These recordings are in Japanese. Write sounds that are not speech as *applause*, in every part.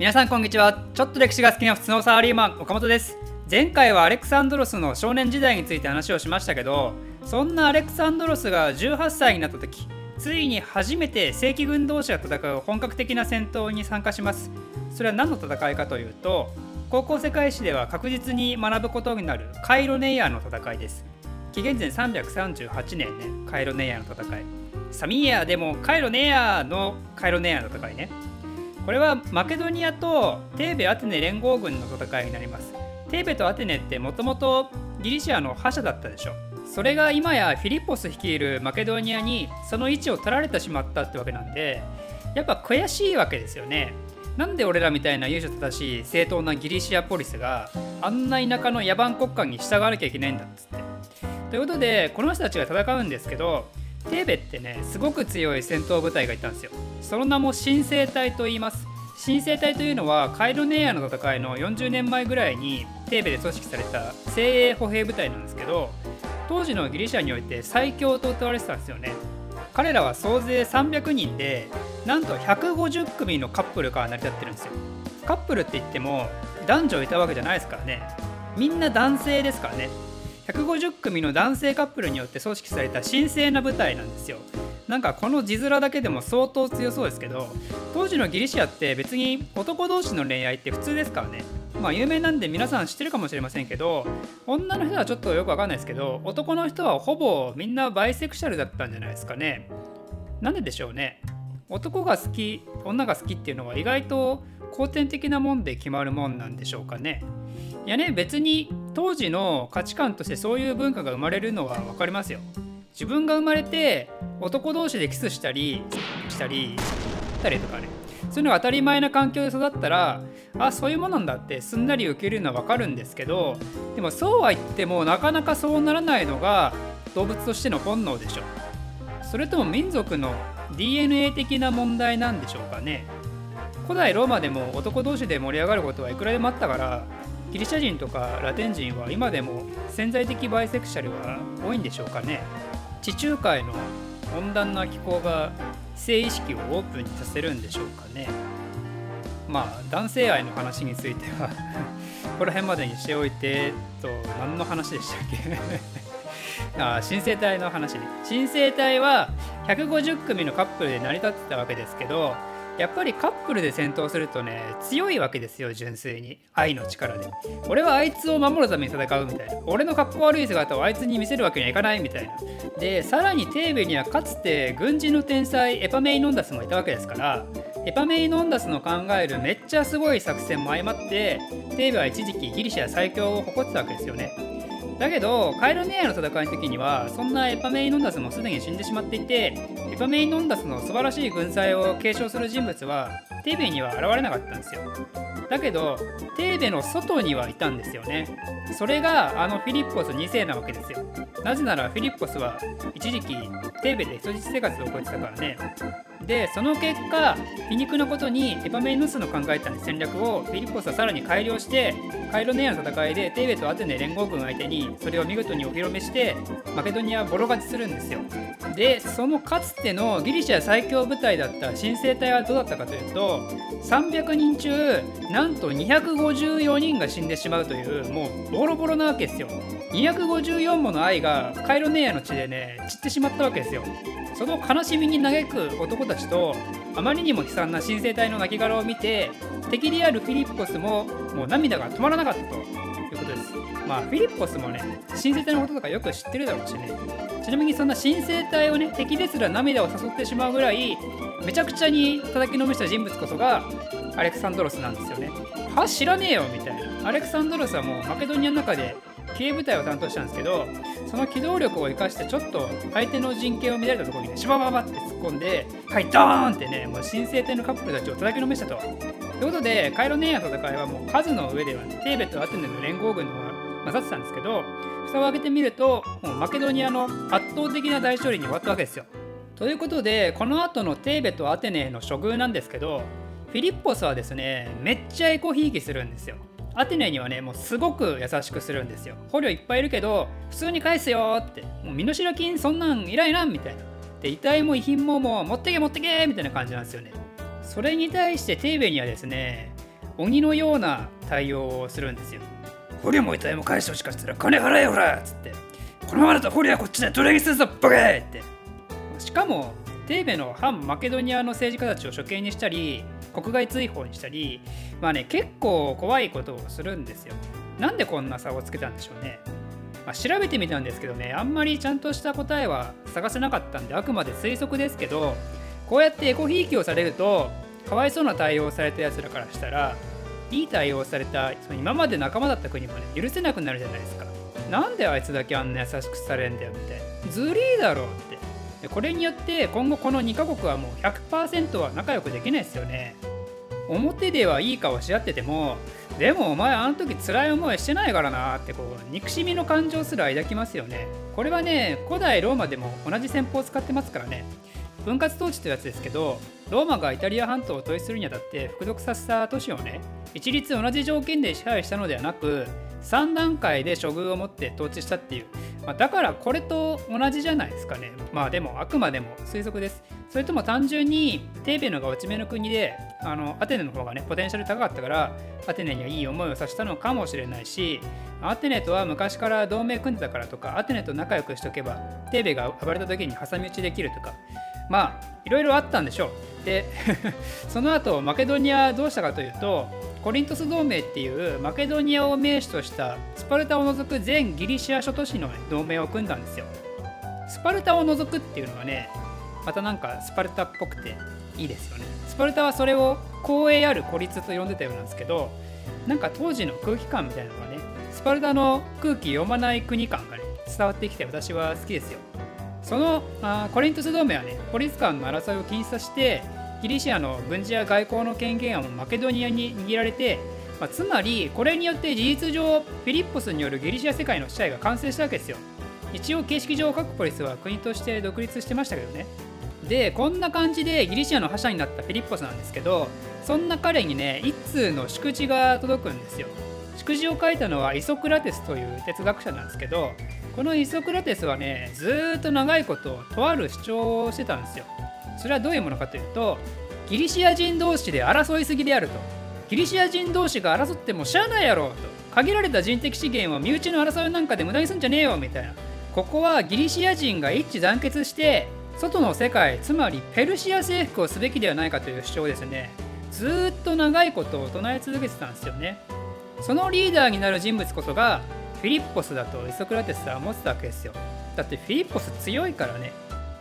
皆さんこんにちは。ちょっと歴史が好きな普通のサラリーマン岡本です。前回はアレクサンドロスの少年時代について話をしましたけどそんなアレクサンドロスが18歳になった時ついに初めて正規軍同士が戦う本格的な戦闘に参加します。それは何の戦いかというと高校世界史では確実に学ぶことになるカイロネイヤーの戦いです。紀元前338年ねカイロネイヤーの戦い。サミーヤーでもカイロネイヤーのカイロネイヤーの戦いね。これはマケドニアとテーベ・アテネ連合軍の戦いになります。テーベとアテネってもともとギリシアの覇者だったでしょそれが今やフィリッポス率いるマケドニアにその位置を取られてしまったってわけなんでやっぱ悔しいわけですよね。なんで俺らみたいな優秀正しい正当なギリシアポリスがあんな田舎の野蛮国家に従わなきゃいけないんだっつって。ということでこの人たちが戦うんですけどテーベってねすごく強い戦闘部隊がいたんですよ。その名も新生隊と言います。新生隊というのはカイロネーアの戦いの40年前ぐらいにテーベで組織された精鋭歩兵部隊なんですけど当時のギリシャにおいて最強と謳われてたんですよね。彼らは総勢300人でなんと150組のカップルから成り立ってるんですよ。カップルって言っても男女いたわけじゃないですからね。みんな男性ですからね。150組の男性カップルによって組織された神聖な部隊なんですよ。なんかこの字面だけでも相当強そうですけど当時のギリシアって別に男同士の恋愛って普通ですからね。まあ有名なんで皆さん知ってるかもしれませんけど女の人はちょっとよくわかんないですけど男の人はほぼみんなバイセクシャルだったんじゃないですかね。なんででしょうね。男が好き女が好きっていうのは意外と後天的なもんで決まるもんなんでしょうかね。いやね別に当時の価値観としてそういう文化が生まれるのは分かりますよ。自分が生まれて男同士でキスしたりしたりしたりとかね。そういうのが当たり前な環境で育ったらあそういうものなんだってすんなり受けるのは分かるんですけどでもそうは言ってもなかなかそうならないのが動物としての本能でしょ。それとも民族の DNA 的な問題なんでしょうかね。古代ローマでも男同士で盛り上がることはいくらでもあったからギリシャ人とかラテン人は今でも潜在的バイセクシャルは多いんでしょうかね。地中海の温暖な気候が性意識をオープンにさせるんでしょうかね。まあ男性愛の話については *laughs* この辺までにしておいてと何の話でしたっけ？*laughs* あ新生体の話ね。新生体は150組のカップルで成り立ってたわけですけどやっぱりカップルで戦闘するとね強いわけですよ純粋に。愛の力で。俺はあいつを守るために戦うみたいな。俺の格好悪い姿をあいつに見せるわけにはいかないみたいな。でさらにテーベにはかつて軍人の天才エパメイノンダスもいたわけですからエパメイノンダスの考えるめっちゃすごい作戦も相まってテーベは一時期ギリシャ最強を誇ってたわけですよね。だけどカイロネアの戦いの時にはそんなエパメイノンダスもすでに死んでしまっていてトメイノンダスの素晴らしい軍隊を継承する人物はテーベには現れなかったんですよ。だけどテーベの外にはいたんですよね。それがあのフィリッポス2世なわけですよ。なぜならフィリッポスは一時期テーベで人質生活を送ってたからね。でその結果皮肉なことにエパメヌスの考えた戦略をフィリッポスはさらに改良してカイロネアの戦いでテーベとアテネ連合軍相手にそれを見事にお披露目してマケドニアボロ勝ちするんですよ。でそのかつてのギリシャ最強部隊だった新生隊はどうだったかというと300人中なんと254人が死んでしまうというもうボロボロなわけですよ。254もの愛がカイロネアの地でね散ってしまったわけですよ。その悲しみに嘆く男たちとあまりにも悲惨な新生隊の亡骸を見て敵であるフィリッポスももう涙が止まらなかったということです。まあフィリッポスもね新生隊のこととかよく知ってるだろうしね。ちなみにそんな新生隊をね敵ですら涙を誘ってしまうぐらいめちゃくちゃに叩きのめした人物こそがアレクサンドロスなんですよね。は知らねえよみたいな。アレクサンドロスはもうマケドニアの中で経営部隊を担当したんですけどその機動力を生かしてちょっと相手の陣形を乱れたところにねシバババってっ込んではいドーンってねもう新生隊のカップルたちを叩きのめしたと。ということでカイロネアの戦いはもう数の上では、テーベとアテネの連合軍の方が勝ってたんですけど蓋を開けてみるともうマケドニアの圧倒的な大勝利に終わったわけですよ。ということでこの後のテーベとアテネの処遇なんですけどフィリッポスはですねめっちゃエコひいきするんですよ。アテネにはねもうすごく優しくするんですよ捕虜いっぱいいるけど普通に返すよってもう身代金そんなんいらいらんみたいなで遺体も遺品ももう持ってけ持ってけみたいな感じなんですよね。それに対してテーベにはですね鬼のような対応をするんですよ。捕虜も遺体も返してほしかったら金払えよらっつって。このままだと捕虜はこっちで奴隷にするぞバカって。しかもテーベの反マケドニアの政治家たちを処刑にしたり国外追放にしたりまあね結構怖いことをするんですよ。なんでこんな差をつけたんでしょうね、まあ、調べてみたんですけどねあんまりちゃんとした答えは探せなかったんであくまで推測ですけどこうやってエコひいきをされるとかわいそうな対応をされたやつらからしたらいい対応されたその今まで仲間だった国もね許せなくなるじゃないですか。なんであいつだけあんな優しくされんだよみたいな。ずりーだろうって。これによって今後この2カ国はもう100%は仲良くできないですよね。表ではいい顔し合っててもでもお前あの時辛い思いしてないからなってこう憎しみの感情すら抱きますよね。これはね古代ローマでも同じ戦法を使ってますからね。分割統治というやつですけどローマがイタリア半島を統一するにあたって服属させた都市をね一律同じ条件で支配したのではなく3段階で処遇を持って統治したっていう、まあ、だからこれと同じじゃないですかね。まあでもあくまでも推測です。それとも単純にテーベのが落ち目の国であのアテネの方がねポテンシャル高かったからアテネにはいい思いをさせたのかもしれないしアテネとは昔から同盟組んでたからとかアテネと仲良くしておけばテーベが暴れた時に挟み撃ちできるとかまあいろいろあったんでしょう。で *laughs* その後マケドニアどうしたかというとコリントス同盟っていうマケドニアを名手としたスパルタを除く全ギリシア諸都市の同盟を組んだんですよ。スパルタを除くっていうのはね、またなんかスパルタっぽくていいですよね。スパルタはそれを光栄ある孤立と呼んでたようなんですけど、なんか当時の空気感みたいなのがね、スパルタの空気読まない国感がね、伝わってきて私は好きですよ。そのあコリントス同盟はね、ポリス間の争いを禁止させて、ギリシアの軍事や外交の権限はマケドニアに握られて、まあ、つまりこれによって事実上フィリッポスによるギリシア世界の支配が完成したわけですよ。一応形式上各ポリスは国として独立してましたけどね。でこんな感じでギリシアの覇者になったフィリッポスなんですけどそんな彼にね一通の祝辞が届くんですよ。祝辞を書いたのはイソクラテスという哲学者なんですけどこのイソクラテスはねずっと長いこととある主張をしてたんですよ。それはどういうものかというとギリシア人同士で争いすぎであると。ギリシア人同士が争ってもしゃあないやろと。限られた人的資源を身内の争いなんかで無駄にすんじゃねえよみたいな。ここはギリシア人が一致団結して外の世界つまりペルシア征服をすべきではないかという主張ですね。ずっと長いことを唱え続けてたんですよね。そのリーダーになる人物こそがフィリッポスだとイソクラテスは思ってたわけですよ。だってフィリッポス強いからね。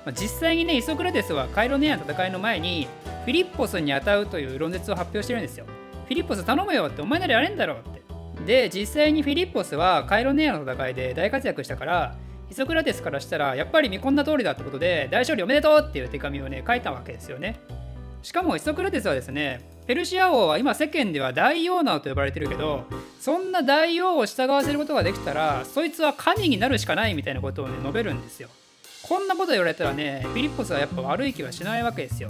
まあ、実際にねイソクラテスはカイロネアの戦いの前にフィリッポスに当たうという論説を発表してるんですよ。フィリッポス頼むよってお前ならやれんだろうって。で実際にフィリッポスはカイロネアの戦いで大活躍したからイソクラテスからしたらやっぱり見込んだ通りだってことで大勝利おめでとうっていう手紙をね書いたわけですよね。しかもイソクラテスはですねペルシア王は今世間では大王なと呼ばれてるけどそんな大王を従わせることができたらそいつは神になるしかないみたいなことをね述べるんですよ。こんなこと言われたらねフィリッポスはやっぱ悪い気はしないわけですよ。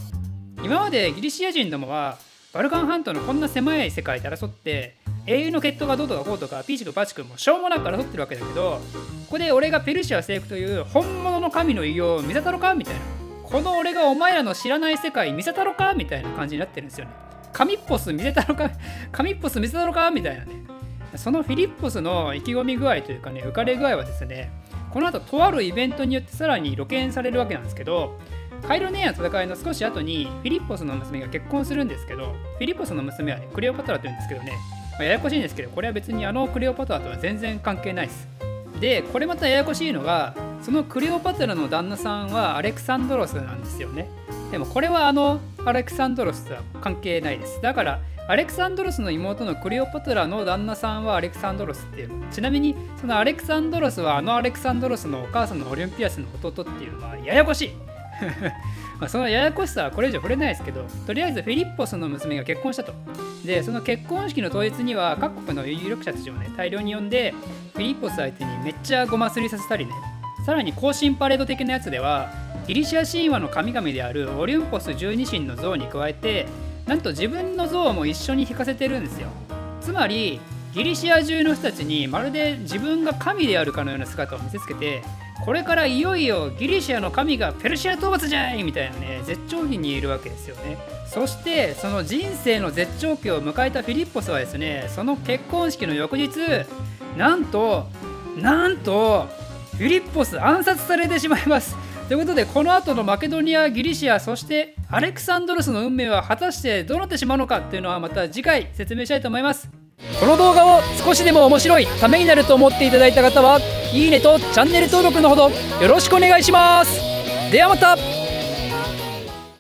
今までギリシア人どもはバルカン半島のこんな狭い世界で争って英雄の決闘がどうとかこうとかピーチとパチクもしょうもなく争ってるわけだけどここで俺がペルシア征服という本物の神の偉業を見せたろかみたいな。この俺がお前らの知らない世界見せたろかみたいな感じになってるんですよね。神っぽス見せたろか *laughs* 神っぽス見せたろかみたいなね。そのフィリッポスの意気込み具合というかね浮かれ具合はですねこの後とあるイベントによってさらに露見されるわけなんですけどカイロネアの戦いの少し後にフィリッポスの娘が結婚するんですけどフィリッポスの娘はねクレオパトラというんですけどね、まあ、ややこしいんですけどこれは別にあのクレオパトラとは全然関係ないです。でこれまたややこしいのがそのクレオパトラの旦那さんはアレクサンドロスなんですよね。でもこれはあのアレクサンドロスとは関係ないです。だからアレクサンドロスの妹のクレオパトラの旦那さんはアレクサンドロスっていうちなみにそのアレクサンドロスはあのアレクサンドロスのお母さんのオリンピアスの弟っていうのはややこしい。*laughs* まあそのややこしさはこれ以上触れないですけどとりあえずフィリッポスの娘が結婚したと。でその結婚式の当日には各国の有力者たちをね大量に呼んでフィリッポス相手にめっちゃごますりさせたりね。さらに行進パレード的なやつではギリシア神話の神々であるオリュンポス十二神の像に加えてなんと自分の像も一緒に引かせてるんですよ。つまりギリシア中の人たちにまるで自分が神であるかのような姿を見せつけてこれからいよいよギリシアの神がペルシア討伐じゃいみたいなね絶頂期にいるわけですよね。そしてその人生の絶頂期を迎えたフィリッポスはですねその結婚式の翌日なんとなんとフィリッポス暗殺されてしまいます。ということでこの後のマケドニアギリシアそしてアレクサンドロスの運命は果たしてどうなってしまうのかというのはまた次回説明したいと思います。この動画を少しでも面白いためになると思っていただいた方はいいねとチャンネル登録のほどよろしくお願いします。ではまた。